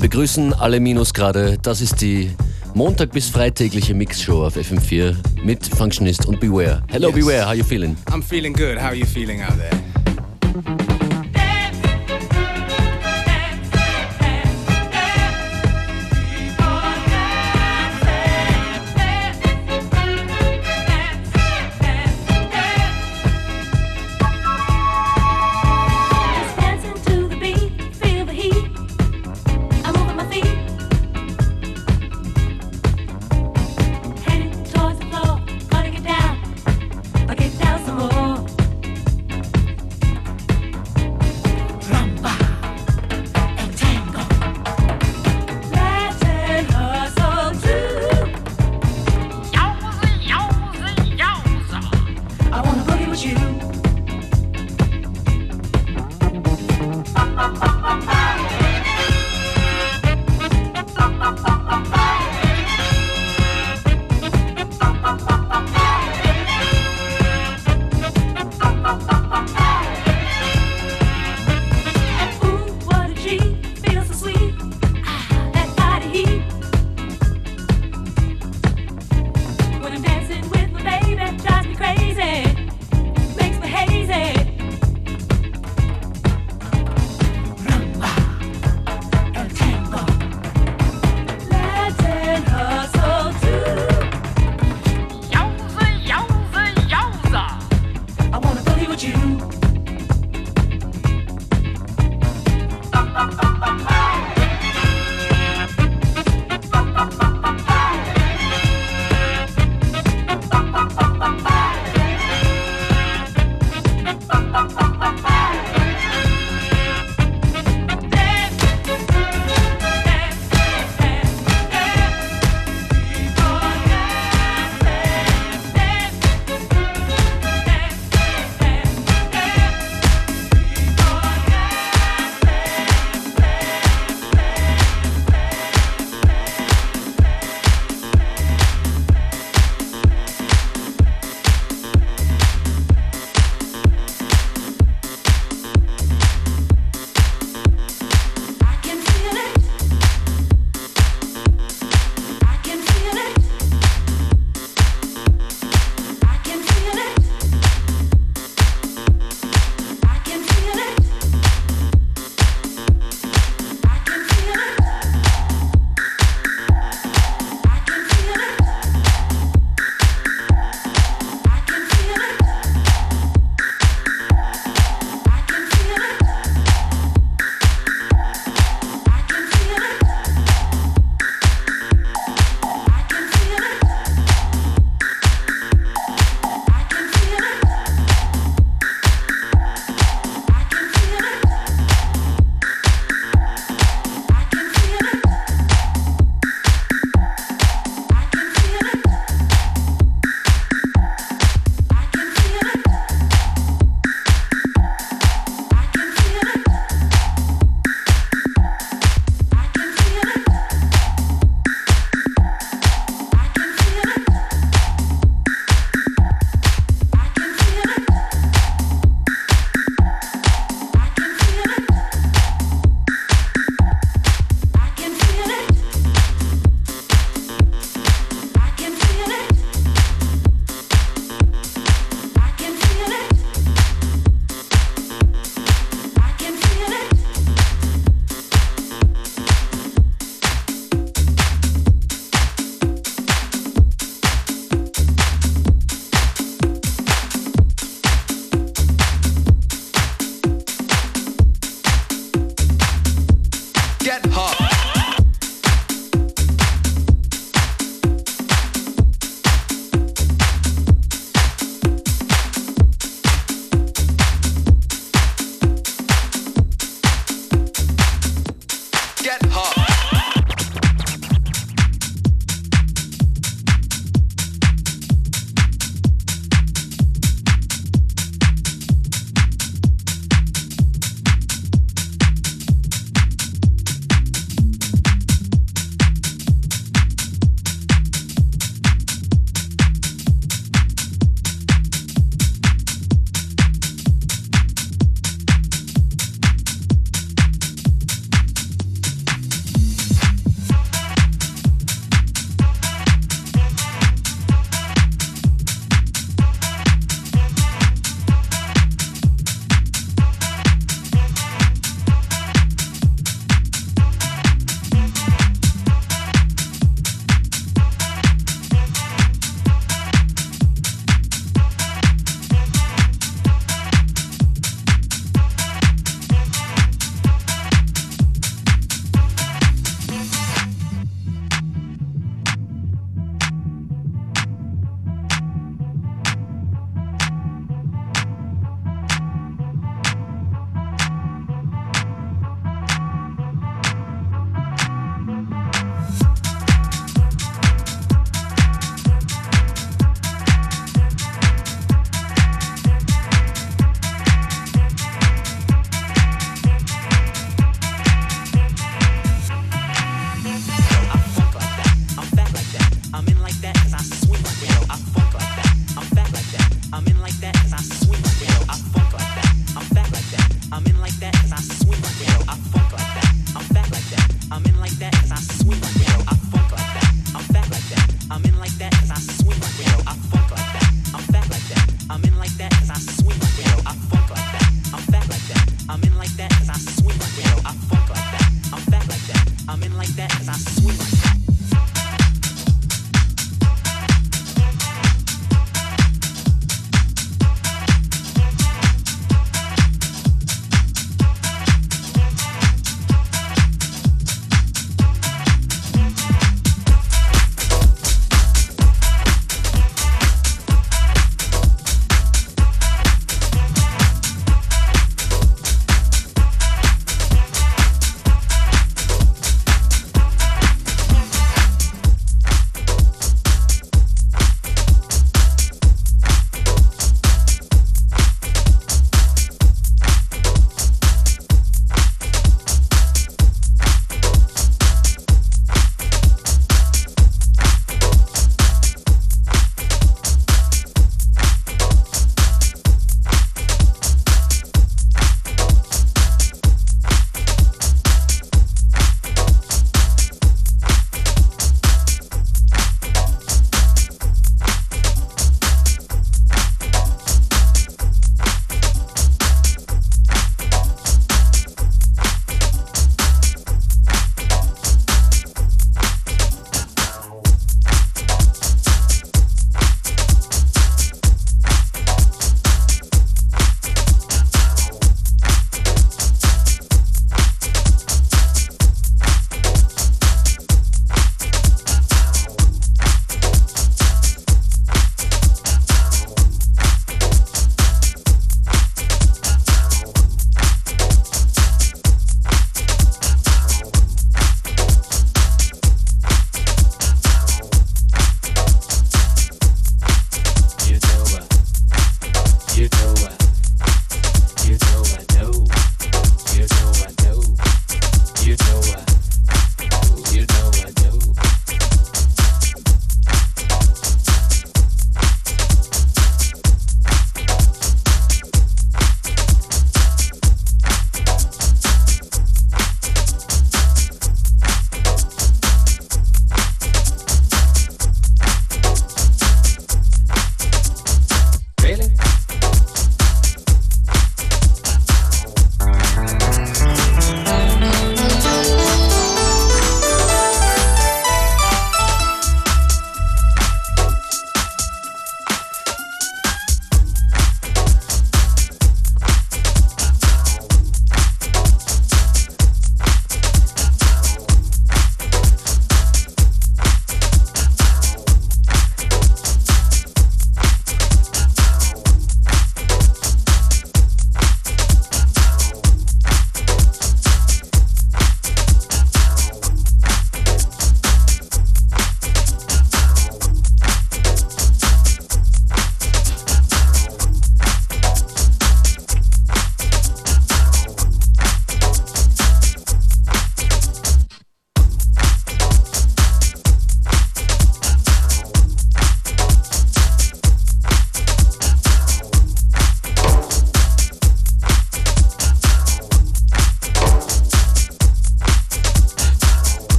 Wir begrüßen alle Minusgrade. Das ist die Montag bis Freitägliche Mixshow auf FM4 mit Functionist und Beware. Hello yes. Beware, how you feeling? I'm feeling good. How are you feeling out there?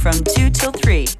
from 2 till 3.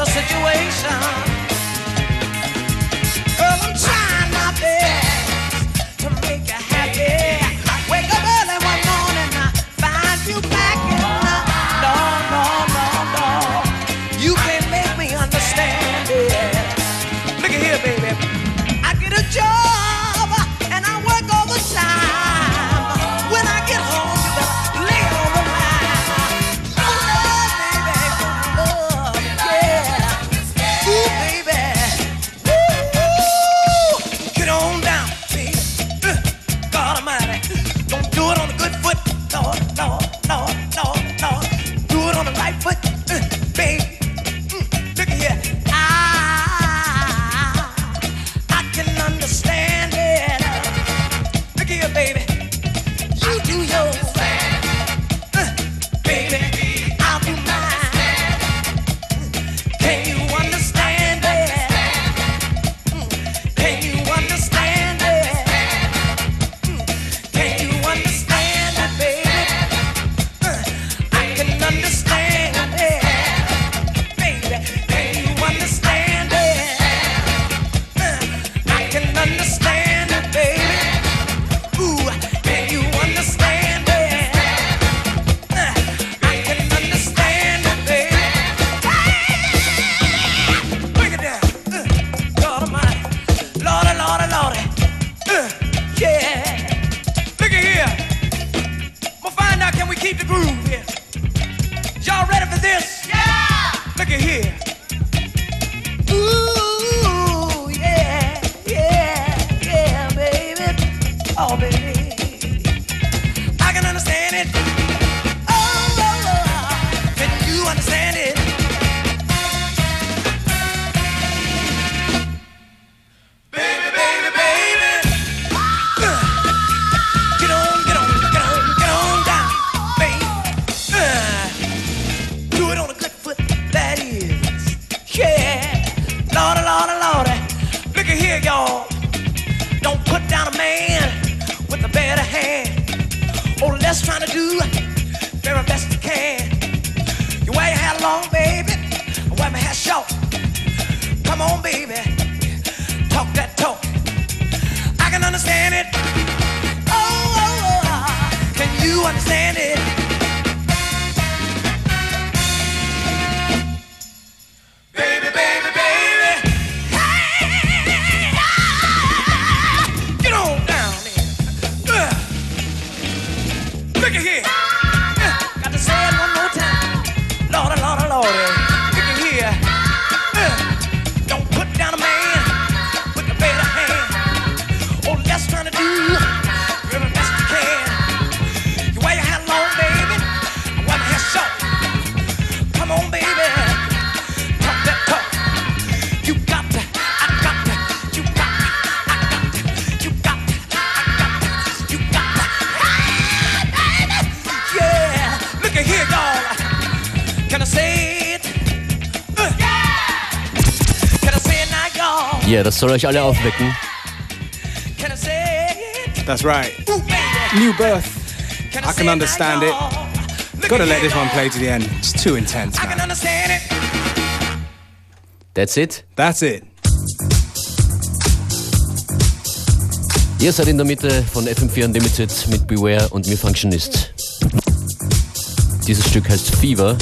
the situation. hier. Das soll euch alle aufwecken. That's right. New Birth. I can understand it. Gotta let this one play to the end. It's too intense, man. That's it? That's it. Ihr seid in der Mitte von FM4 Unlimited mit Beware und mir Functionist. Dieses Stück heißt Fever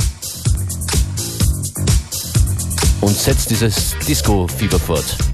und setzt dieses Disco-Fever fort.